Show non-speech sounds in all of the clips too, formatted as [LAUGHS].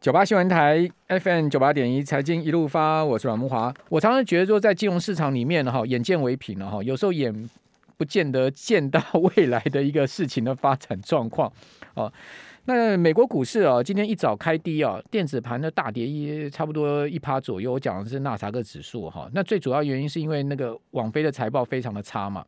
九八新闻台 FM 九八点一财经一路发，我是阮慕华。我常常觉得说，在金融市场里面哈，眼见为凭了哈，有时候眼不见得见到未来的一个事情的发展状况哦。那美国股市啊，今天一早开低啊，电子盘的大跌一差不多一趴左右。我讲的是纳斯达克指数哈。那最主要原因是因为那个网飞的财报非常的差嘛。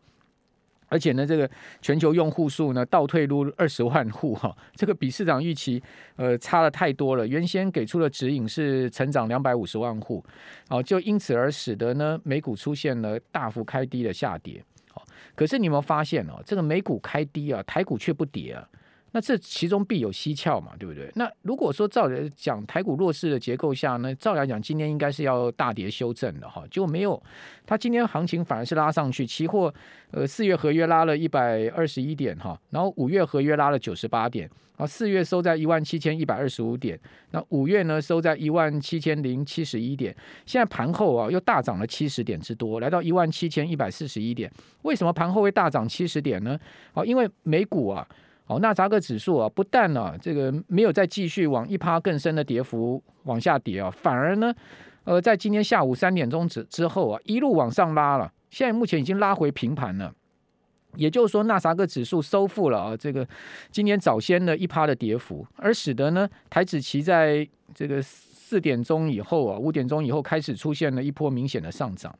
而且呢，这个全球用户数呢倒退入二十万户哈，这个比市场预期呃差的太多了。原先给出的指引是成长两百五十万户，哦，就因此而使得呢美股出现了大幅开低的下跌。哦，可是你有没有发现哦，这个美股开低啊，台股却不跌啊？那这其中必有蹊跷嘛，对不对？那如果说照理讲，台股弱势的结构下呢，照来讲，今天应该是要大跌修正的哈，结果没有，它今天行情反而是拉上去，期货呃四月合约拉了一百二十一点哈，然后五月合约拉了九十八点，啊四月收在一万七千一百二十五点，那五月呢收在一万七千零七十一点，现在盘后啊又大涨了七十点之多，来到一万七千一百四十一点，为什么盘后会大涨七十点呢？啊，因为美股啊。哦，纳扎克指数啊，不但呢、啊，这个没有再继续往一趴更深的跌幅往下跌啊，反而呢，呃，在今天下午三点钟之之后啊，一路往上拉了，现在目前已经拉回平盘了。也就是说，纳斯达克指数收复了啊，这个今天早先的一趴的跌幅，而使得呢，台指期在这个四点钟以后啊，五点钟以后开始出现了一波明显的上涨。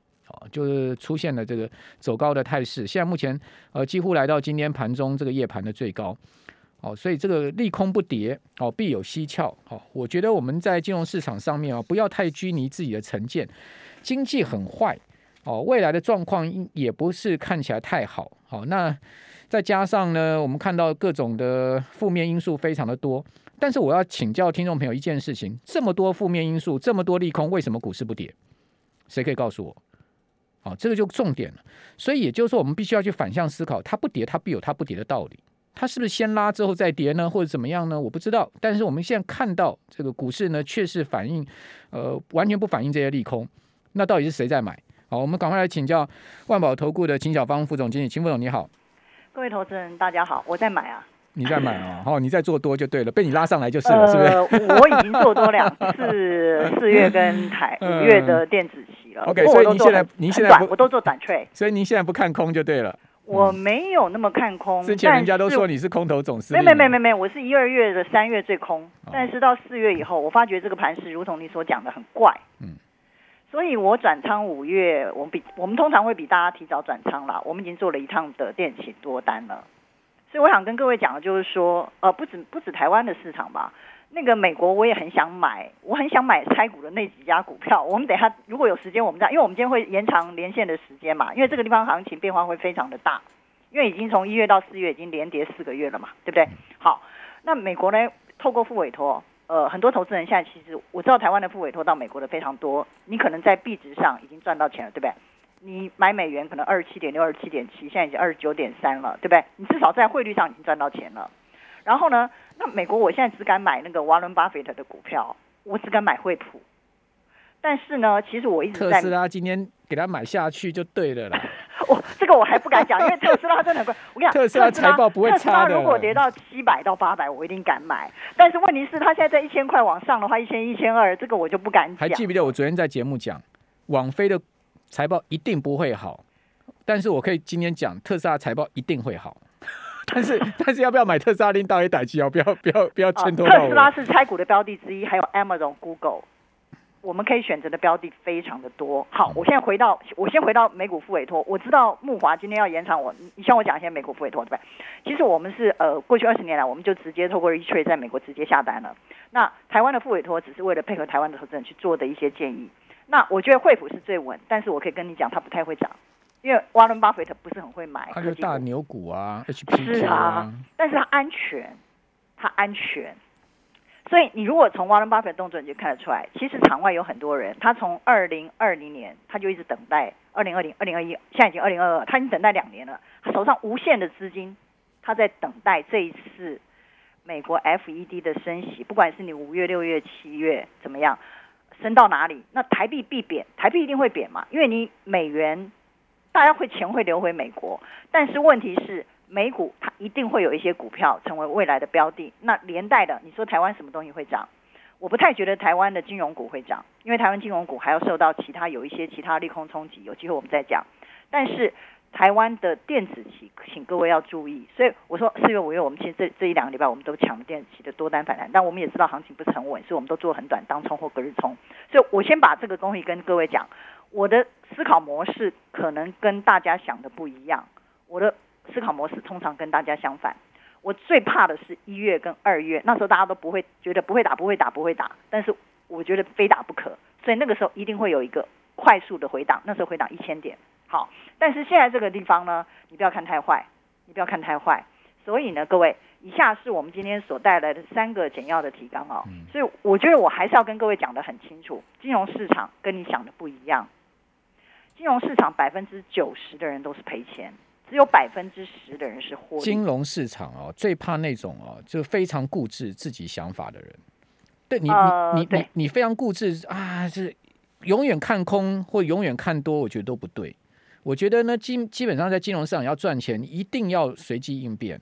就是出现了这个走高的态势，现在目前呃几乎来到今天盘中这个夜盘的最高，哦，所以这个利空不跌，哦，必有蹊跷，哦，我觉得我们在金融市场上面啊，不要太拘泥自己的成见，经济很坏，哦，未来的状况也不是看起来太好，好，那再加上呢，我们看到各种的负面因素非常的多，但是我要请教听众朋友一件事情，这么多负面因素，这么多利空，为什么股市不跌？谁可以告诉我？好，这个就重点了。所以也就是说，我们必须要去反向思考，它不跌，它必有它不跌的道理。它是不是先拉之后再跌呢，或者怎么样呢？我不知道。但是我们现在看到这个股市呢，确实反映，呃，完全不反映这些利空。那到底是谁在买？好，我们赶快来请教万宝投顾的秦小芳副总经理，秦副总你好。各位投资人大家好，我在买啊。你在买啊？好，[LAUGHS] 你在做多就对了，被你拉上来就是了，是不是？呃，我已经做多两次，[LAUGHS] 四月跟台五月的电子期了。OK，所以您现在您现在不，我都做短 trade，所以您现在不看空就对了。我没有那么看空，之前人家都说你是空头总司令。没没没没，我是一二月的三月最空，但是到四月以后，我发觉这个盘势如同你所讲的很怪。嗯，所以我转仓五月，我们比我们通常会比大家提早转仓啦。我们已经做了一趟的电期多单了，所以我想跟各位讲的就是说，呃，不止不止台湾的市场吧。那个美国我也很想买，我很想买拆股的那几家股票。我们等下如果有时间，我们再，因为我们今天会延长连线的时间嘛，因为这个地方行情变化会非常的大，因为已经从一月到四月已经连跌四个月了嘛，对不对？好，那美国呢，透过副委托，呃，很多投资人现在其实我知道台湾的副委托到美国的非常多，你可能在币值上已经赚到钱了，对不对？你买美元可能二十七点六、二十七点七，现在已经二十九点三了，对不对？你至少在汇率上已经赚到钱了。然后呢，那美国我现在只敢买那个沃伦巴菲特的股票，我只敢买惠普。但是呢，其实我一直在特斯拉今天给他买下去就对了啦。[LAUGHS] 我这个我还不敢讲，因为特斯拉真的很贵。我跟你讲，[LAUGHS] 特斯拉财报不会差的。特斯拉如果跌到七百到八百，我一定敢买。但是问题是，他现在在一千块往上的话，一千一千二，这个我就不敢讲。还记不记得我昨天在节目讲，网飞的财报一定不会好，但是我可以今天讲，特斯拉财报一定会好。[LAUGHS] 但是 [LAUGHS] 但是要不要买特斯拉？拎到一台机哦，不要不要不要牵拖到我。特斯拉是拆股的标的之一，还有 Amazon、Google，我们可以选择的标的非常的多。好，我现在回到我先回到美股副委托。我知道木华今天要延长我，你像我讲一些美股副委托对不对？其实我们是呃过去二十年来，我们就直接透过 E-Trade 在美国直接下单了。那台湾的副委托只是为了配合台湾的投资人去做的一些建议。那我觉得惠普是最稳，但是我可以跟你讲，它不太会涨。因为沃伦巴菲特不是很会买，它就大牛股啊，HPQ 是啊，但是它安全，它安全，所以你如果从沃伦巴菲特动作你就看得出来，其实场外有很多人，他从二零二零年他就一直等待二零二零、二零二一，现在已经二零二二，他已经等待两年了，他手上无限的资金，他在等待这一次美国 FED 的升息，不管是你五月、六月、七月怎么样，升到哪里，那台币必贬，台币一定会贬嘛，因为你美元。大家会钱会流回美国，但是问题是美股它一定会有一些股票成为未来的标的，那连带的你说台湾什么东西会涨？我不太觉得台湾的金融股会涨，因为台湾金融股还要受到其他有一些其他利空冲击，有机会我们再讲。但是台湾的电子期，请各位要注意。所以我说四月五月，我们其实这这一两个礼拜我们都抢电子期的多单反弹，但我们也知道行情不是很稳，所以我们都做很短当冲或隔日冲。所以我先把这个东西跟各位讲，我的思考模式可能跟大家想的不一样，我的思考模式通常跟大家相反。我最怕的是一月跟二月，那时候大家都不会觉得不会打不会打不会打，但是我觉得非打不可，所以那个时候一定会有一个快速的回档，那时候回档一千点。好，但是现在这个地方呢，你不要看太坏，你不要看太坏。所以呢，各位，以下是我们今天所带来的三个简要的提纲哦。所以我觉得我还是要跟各位讲得很清楚，金融市场跟你想的不一样，金融市场百分之九十的人都是赔钱。只有百分之十的人是获利。金融市场哦，最怕那种哦，就非常固执自己想法的人。对你，呃、你，你，你，你非常固执啊，是永远看空或永远看多，我觉得都不对。我觉得呢，基基本上在金融市场要赚钱，一定要随机应变。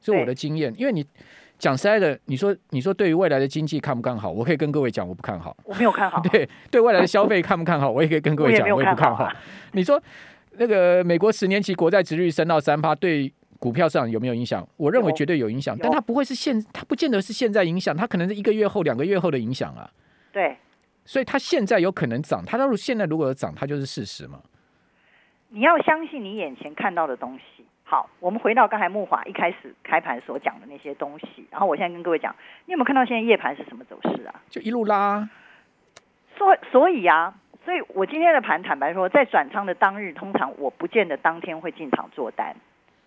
是我的经验，因为你讲实在的，你说你说对于未来的经济看不看好？我可以跟各位讲，我不看好。我没有看好。对，对未来的消费看不看好？我也可以跟各位讲，我也不看好。你说。那个美国十年期国债殖率升到三趴，对股票市场有没有影响？我认为绝对有影响，但它不会是现，它不见得是现在影响，它可能是一个月后、两个月后的影响啊。对，所以它现在有可能涨，它如果现在如果有涨，它就是事实嘛。你要相信你眼前看到的东西。好，我们回到刚才木华一开始开盘所讲的那些东西，然后我现在跟各位讲，你有没有看到现在夜盘是什么走势啊？就一路拉。所所以啊。所以我今天的盘，坦白说，在转仓的当日，通常我不见得当天会进场做单。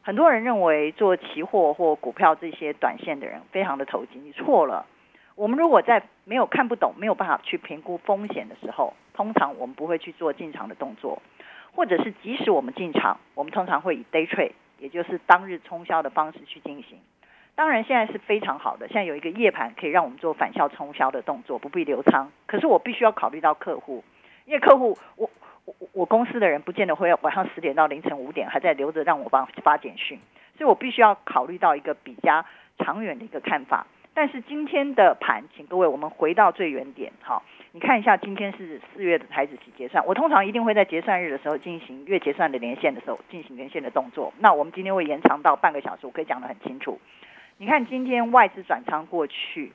很多人认为做期货或股票这些短线的人非常的投机，你错了。我们如果在没有看不懂、没有办法去评估风险的时候，通常我们不会去做进场的动作，或者是即使我们进场，我们通常会以 day trade，也就是当日冲销的方式去进行。当然，现在是非常好的，现在有一个夜盘可以让我们做反向冲销的动作，不必留仓。可是我必须要考虑到客户。因为客户，我我我公司的人不见得会晚上十点到凌晨五点还在留着让我帮发简讯，所以我必须要考虑到一个比较长远的一个看法。但是今天的盘，请各位我们回到最原点，好，你看一下今天是四月的台指期结算，我通常一定会在结算日的时候进行月结算的连线的时候进行连线的动作。那我们今天会延长到半个小时，我可以讲得很清楚。你看今天外资转仓过去，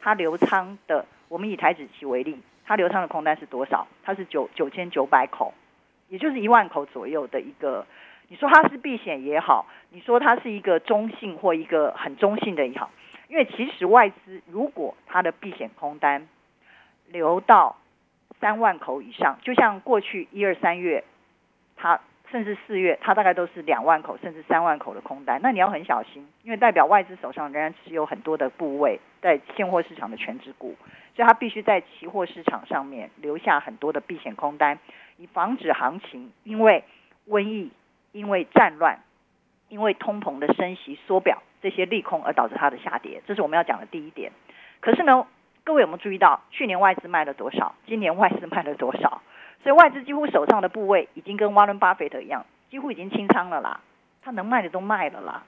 它留仓的，我们以台指期为例。它流仓的空单是多少？它是九九千九百口，也就是一万口左右的一个。你说它是避险也好，你说它是一个中性或一个很中性的也好，因为其实外资如果它的避险空单流到三万口以上，就像过去一二三月，它甚至四月，它大概都是两万口甚至三万口的空单，那你要很小心，因为代表外资手上仍然持有很多的部位在现货市场的全值股。所以它必须在期货市场上面留下很多的避险空单，以防止行情因为瘟疫、因为战乱、因为通膨的升息缩表这些利空而导致它的下跌。这是我们要讲的第一点。可是呢，各位有没有注意到去年外资卖了多少？今年外资卖了多少？所以外资几乎手上的部位已经跟沃伦巴菲特一样，几乎已经清仓了啦。他能卖的都卖了啦。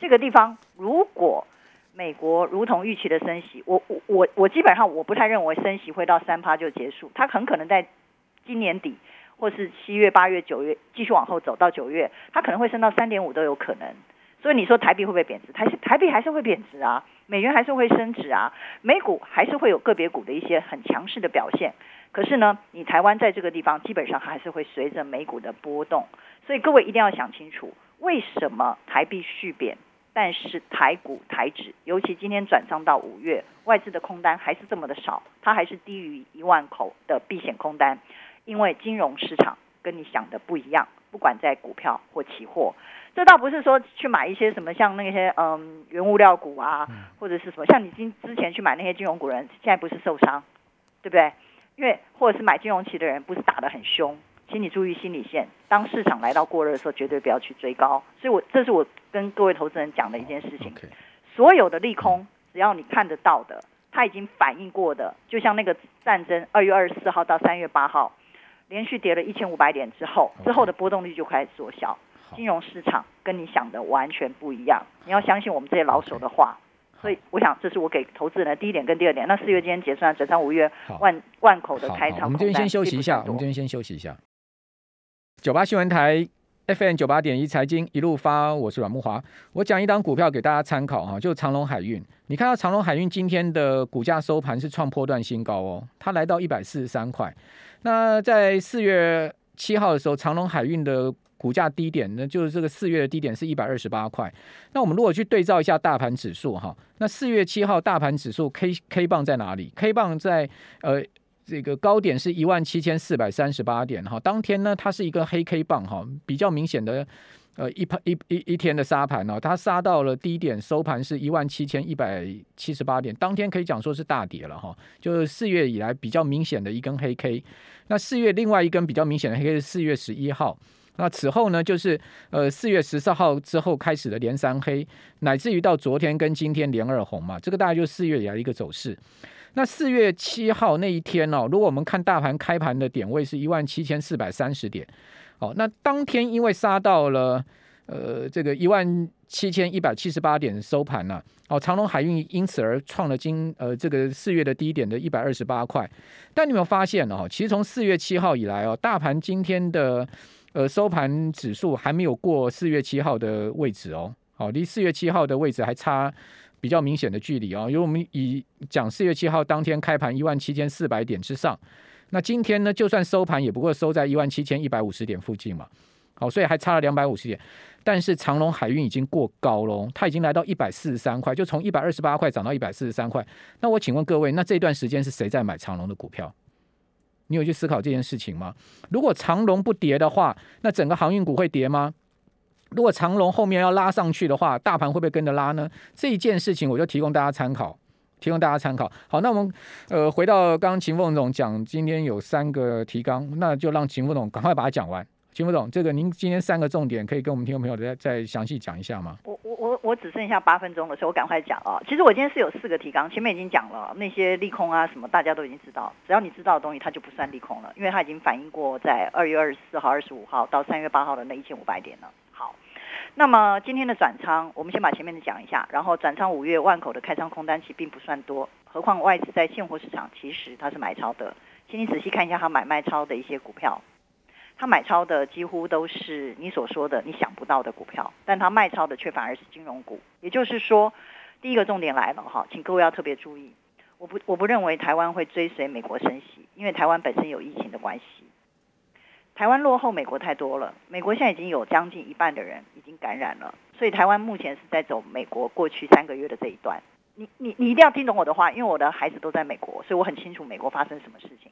这个地方如果美国如同预期的升息，我我我我基本上我不太认为升息会到三趴就结束，它很可能在今年底或是七月、八月、九月继续往后走到九月，它可能会升到三点五都有可能。所以你说台币会不会贬值？台台币还是会贬值啊，美元还是会升值啊，美股还是会有个别股的一些很强势的表现。可是呢，你台湾在这个地方基本上还是会随着美股的波动，所以各位一定要想清楚，为什么台币续贬？但是台股台指，尤其今天转仓到五月，外资的空单还是这么的少，它还是低于一万口的避险空单，因为金融市场跟你想的不一样，不管在股票或期货，这倒不是说去买一些什么像那些嗯原物料股啊，或者是什么像你今之前去买那些金融股人，现在不是受伤，对不对？因为或者是买金融期的人，不是打得很凶。请你注意心理线，当市场来到过热的时候，绝对不要去追高。所以我，我这是我跟各位投资人讲的一件事情。Okay. 所有的利空，只要你看得到的，它已经反映过的，就像那个战争，二月二十四号到三月八号，连续跌了一千五百点之后之后的波动率就开始缩小。金融市场跟你想的完全不一样，你要相信我们这些老手的话。所以我想这是我给投资人的第一点跟第二点。那四月今天结算，整张五月万万口的开仓，我们这边先休息一下，我们这边先休息一下。九八新闻台 FM 九八点一财经一路发，我是阮慕华。我讲一档股票给大家参考哈，就长隆海运。你看到长隆海运今天的股价收盘是创波段新高哦，它来到一百四十三块。那在四月七号的时候，长隆海运的股价低点呢，就是这个四月的低点是一百二十八块。那我们如果去对照一下大盘指数哈，那四月七号大盘指数 K K 棒在哪里？K 棒在呃。这个高点是一万七千四百三十八点哈，当天呢，它是一个黑 K 棒哈，比较明显的呃一盘一一一天的杀盘哦，它杀到了低点收盘是一万七千一百七十八点，当天可以讲说是大跌了哈，就是四月以来比较明显的一根黑 K。那四月另外一根比较明显的黑 K 是四月十一号，那此后呢就是呃四月十四号之后开始的连三黑，乃至于到昨天跟今天连二红嘛，这个大概就是四月以来一个走势。那四月七号那一天哦，如果我们看大盘开盘的点位是一万七千四百三十点，哦，那当天因为杀到了呃这个一万七千一百七十八点收盘了，哦，长隆海运因此而创了今呃这个四月的低点的一百二十八块。但你有没有发现哦，其实从四月七号以来哦，大盘今天的呃收盘指数还没有过四月七号的位置哦，好，离四月七号的位置还差。比较明显的距离啊，因为我们以讲四月七号当天开盘一万七千四百点之上，那今天呢，就算收盘也不过收在一万七千一百五十点附近嘛，好，所以还差了两百五十点。但是长隆海运已经过高喽，它已经来到一百四十三块，就从一百二十八块涨到一百四十三块。那我请问各位，那这段时间是谁在买长隆的股票？你有去思考这件事情吗？如果长荣不跌的话，那整个航运股会跌吗？如果长龙后面要拉上去的话，大盘会不会跟着拉呢？这一件事情我就提供大家参考，提供大家参考。好，那我们呃回到刚刚秦凤总讲，今天有三个提纲，那就让秦凤总赶快把它讲完。秦副总，这个您今天三个重点可以跟我们听众朋友再再详细讲一下吗？我我我我只剩下八分钟的时候，我赶快讲啊。其实我今天是有四个提纲，前面已经讲了那些利空啊什么，大家都已经知道。只要你知道的东西，它就不算利空了，因为它已经反映过在二月二十四号、二十五号到三月八号的那一千五百点了。那么今天的转仓，我们先把前面的讲一下，然后转仓五月万口的开仓空单其实并不算多，何况外资在现货市场其实它是买超的，请你仔细看一下它买卖超的一些股票，它买超的几乎都是你所说的你想不到的股票，但它卖超的却反而是金融股，也就是说，第一个重点来了哈，请各位要特别注意，我不我不认为台湾会追随美国升息，因为台湾本身有疫情的关系。台湾落后美国太多了，美国现在已经有将近一半的人已经感染了，所以台湾目前是在走美国过去三个月的这一段。你你你一定要听懂我的话，因为我的孩子都在美国，所以我很清楚美国发生什么事情。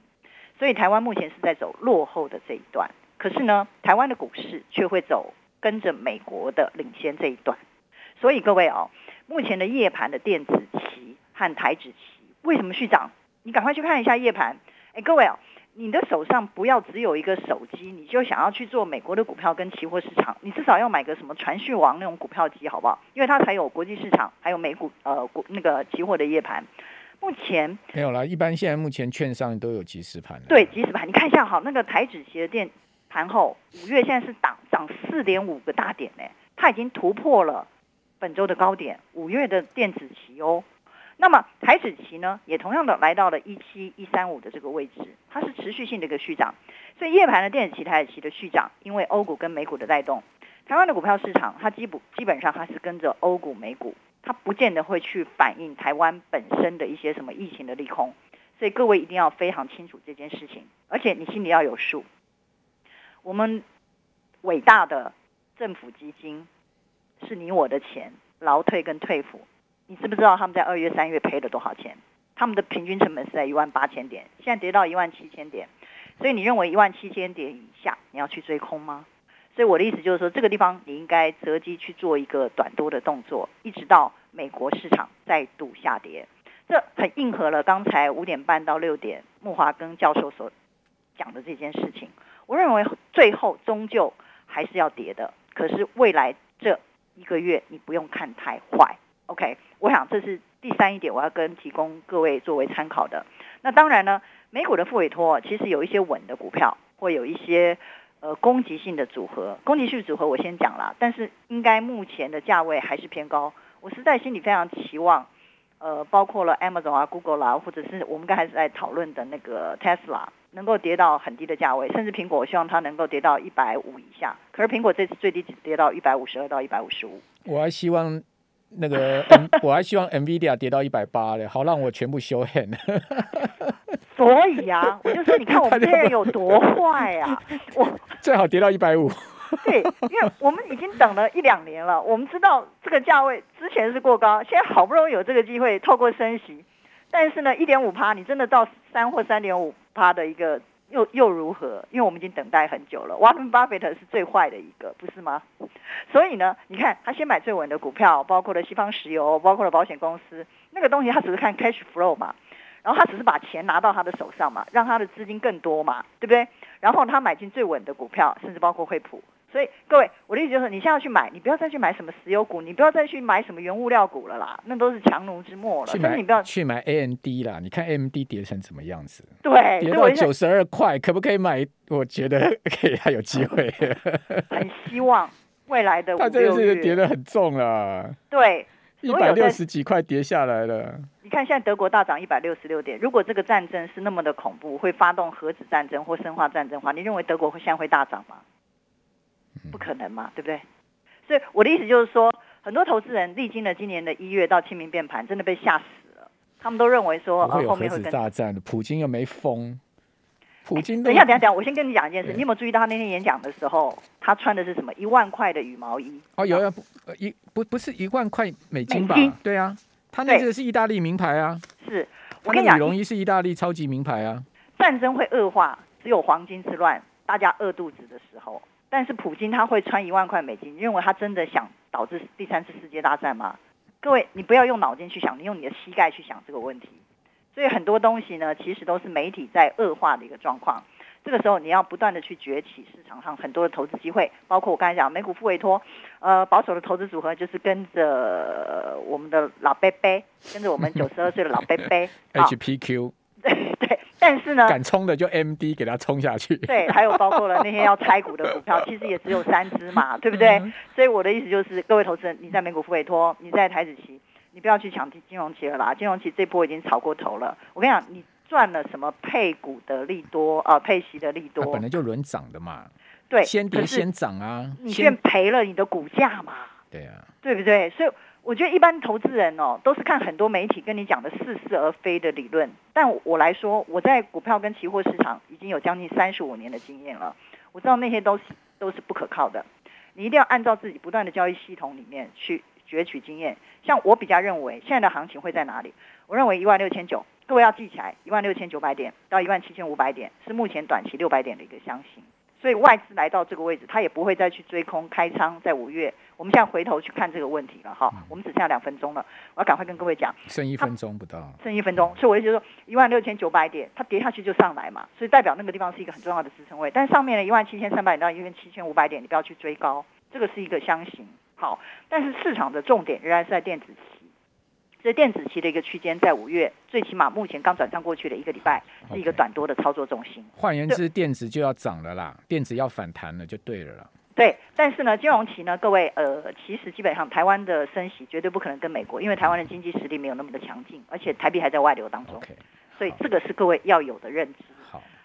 所以台湾目前是在走落后的这一段，可是呢，台湾的股市却会走跟着美国的领先这一段。所以各位哦，目前的夜盘的电子期和台指期为什么续涨？你赶快去看一下夜盘。哎，各位哦。你的手上不要只有一个手机，你就想要去做美国的股票跟期货市场，你至少要买个什么传讯王那种股票机，好不好？因为它才有国际市场，还有美股呃股那个期货的夜盘。目前没有啦，一般现在目前券商都有即时盘。对，即时盘，你看一下哈，那个台指期的电盘后五月现在是涨涨四点五个大点呢，它已经突破了本周的高点，五月的电子期哦。那么台指期呢，也同样的来到了一七一三五的这个位置，它是持续性的一个续涨。所以夜盘的电子期、台指期的续涨，因为欧股跟美股的带动，台湾的股票市场它基本基本上它是跟着欧股、美股，它不见得会去反映台湾本身的一些什么疫情的利空。所以各位一定要非常清楚这件事情，而且你心里要有数。我们伟大的政府基金是你我的钱，劳退跟退抚。你知不知道他们在二月、三月赔了多少钱？他们的平均成本是在一万八千点，现在跌到一万七千点。所以你认为一万七千点以下你要去追空吗？所以我的意思就是说，这个地方你应该择机去做一个短多的动作，一直到美国市场再度下跌。这很应和了刚才五点半到六点木华跟教授所讲的这件事情。我认为最后终究还是要跌的，可是未来这一个月你不用看太坏。OK，我想这是第三一点，我要跟提供各位作为参考的。那当然呢，美股的复委托其实有一些稳的股票，会有一些呃攻击性的组合。攻击性组合我先讲了，但是应该目前的价位还是偏高。我实在心里非常期望呃，包括了 Amazon 啊、Google 啦、或者是我们刚才在讨论的那个 Tesla，能够跌到很低的价位，甚至苹果，我希望它能够跌到一百五以下。可是苹果这次最低只跌到一百五十二到一百五十五。我还希望那个 M，[LAUGHS] 我还希望 Nvidia 跌到一百八嘞，好让我全部修 hand。[LAUGHS] 所以啊，我就说你看我们这些人有多坏啊！[LAUGHS] 我最好跌到一百五。对，因为我们已经等了一两年了，我们知道这个价位之前是过高，现在好不容易有这个机会透过升息，但是呢，一点五趴，你真的到三或三点五趴的一个又又如何？因为我们已经等待很久了。沃伦巴菲特是最坏的一个，不是吗？所以呢，你看他先买最稳的股票，包括了西方石油，包括了保险公司，那个东西他只是看 cash flow 嘛，然后他只是把钱拿到他的手上嘛，让他的资金更多嘛，对不对？然后他买进最稳的股票，甚至包括惠普。所以各位，我的意思就是，你现在要去买，你不要再去买什么石油股，你不要再去买什么原物料股了啦，那都是强弩之末了。所以你不要去买 AMD 啦，你看 AMD 跌成什么样子？对，跌到九十二块，可不可以买？我觉得 [LAUGHS] 可以，还有机会。[LAUGHS] 很希望未来的。[LAUGHS] 它真的是跌得很重了。对，一百六十几块跌下来了。你看现在德国大涨一百六十六点，如果这个战争是那么的恐怖，会发动核子战争或生化战争的话，你认为德国会现在会大涨吗？不可能嘛，对不对？所以我的意思就是说，很多投资人历经了今年的一月到清明变盘，真的被吓死了。他们都认为说，会有核子大战的，普京又没疯。普京，等一下，等一下，等一下，我先跟你讲一件事。你有没有注意到他那天演讲的时候，他穿的是什么？一万块的羽毛衣。哦，有有，一不不是一万块美金吧？对啊，他那个是意大利名牌啊。是，我跟你讲，羽绒衣是意大利超级名牌啊。战争会恶化，只有黄金之乱，大家饿肚子的时候。但是普京他会穿一万块美金，你认为他真的想导致第三次世界大战吗？各位，你不要用脑筋去想，你用你的膝盖去想这个问题。所以很多东西呢，其实都是媒体在恶化的一个状况。这个时候你要不断的去崛起市场上很多的投资机会，包括我刚才讲美股付委托，呃，保守的投资组合就是跟着我们的老贝贝，跟着我们九十二岁的老贝贝 HPQ。[LAUGHS] 对 [LAUGHS] 对，但是呢，敢冲的就 MD 给他冲下去。对，还有包括了那些要拆股的股票，[LAUGHS] 其实也只有三只嘛，对不对？所以我的意思就是，各位投资人，你在美股付委托，你在台子期，你不要去抢金金融期了啦，金融期这波已经炒过头了。我跟你讲，你赚了什么配股的利多啊，配息的利多，本来就轮涨的嘛。对，先跌先涨啊，你先赔了你的股价嘛。对啊，对不对？所以。我觉得一般投资人哦，都是看很多媒体跟你讲的似是而非的理论。但我来说，我在股票跟期货市场已经有将近三十五年的经验了。我知道那些都是都是不可靠的。你一定要按照自己不断的交易系统里面去攫取经验。像我比较认为，现在的行情会在哪里？我认为一万六千九，各位要记起来，一万六千九百点到一万七千五百点是目前短期六百点的一个箱型。所以外资来到这个位置，他也不会再去追空开仓。在五月，我们现在回头去看这个问题了哈。我们只剩下两分钟了，我要赶快跟各位讲。剩一分钟不到。剩一分钟，所以我就觉得说，一万六千九百点，它跌下去就上来嘛，所以代表那个地方是一个很重要的支撑位。但上面的一万七千三百点到一万七千五百点，你不要去追高，这个是一个箱型。好，但是市场的重点仍然是在电子期。这电子期的一个区间，在五月，最起码目前刚转上过去的一个礼拜，是一个短多的操作重心。换言之，电子就要涨了啦，电子要反弹了，就对了啦。对，但是呢，金融期呢，各位，呃，其实基本上台湾的升息绝对不可能跟美国，因为台湾的经济实力没有那么的强劲，而且台币还在外流当中。Okay, 所以这个是各位要有的认知。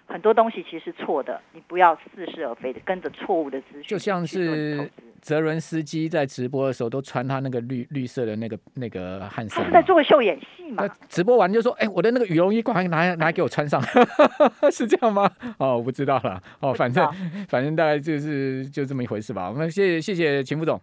好，很多东西其实是错的，你不要似是而非的跟着错误的资讯。就像是。泽伦斯基在直播的时候都穿他那个绿绿色的那个那个汗衫，他是在做秀演戏嘛？直播完就说：“哎、欸，我的那个羽绒衣，赶快拿拿给我穿上。[LAUGHS] ”是这样吗？哦，我不知道了。哦，反正反正大概就是就这么一回事吧。我们谢谢谢谢秦副总。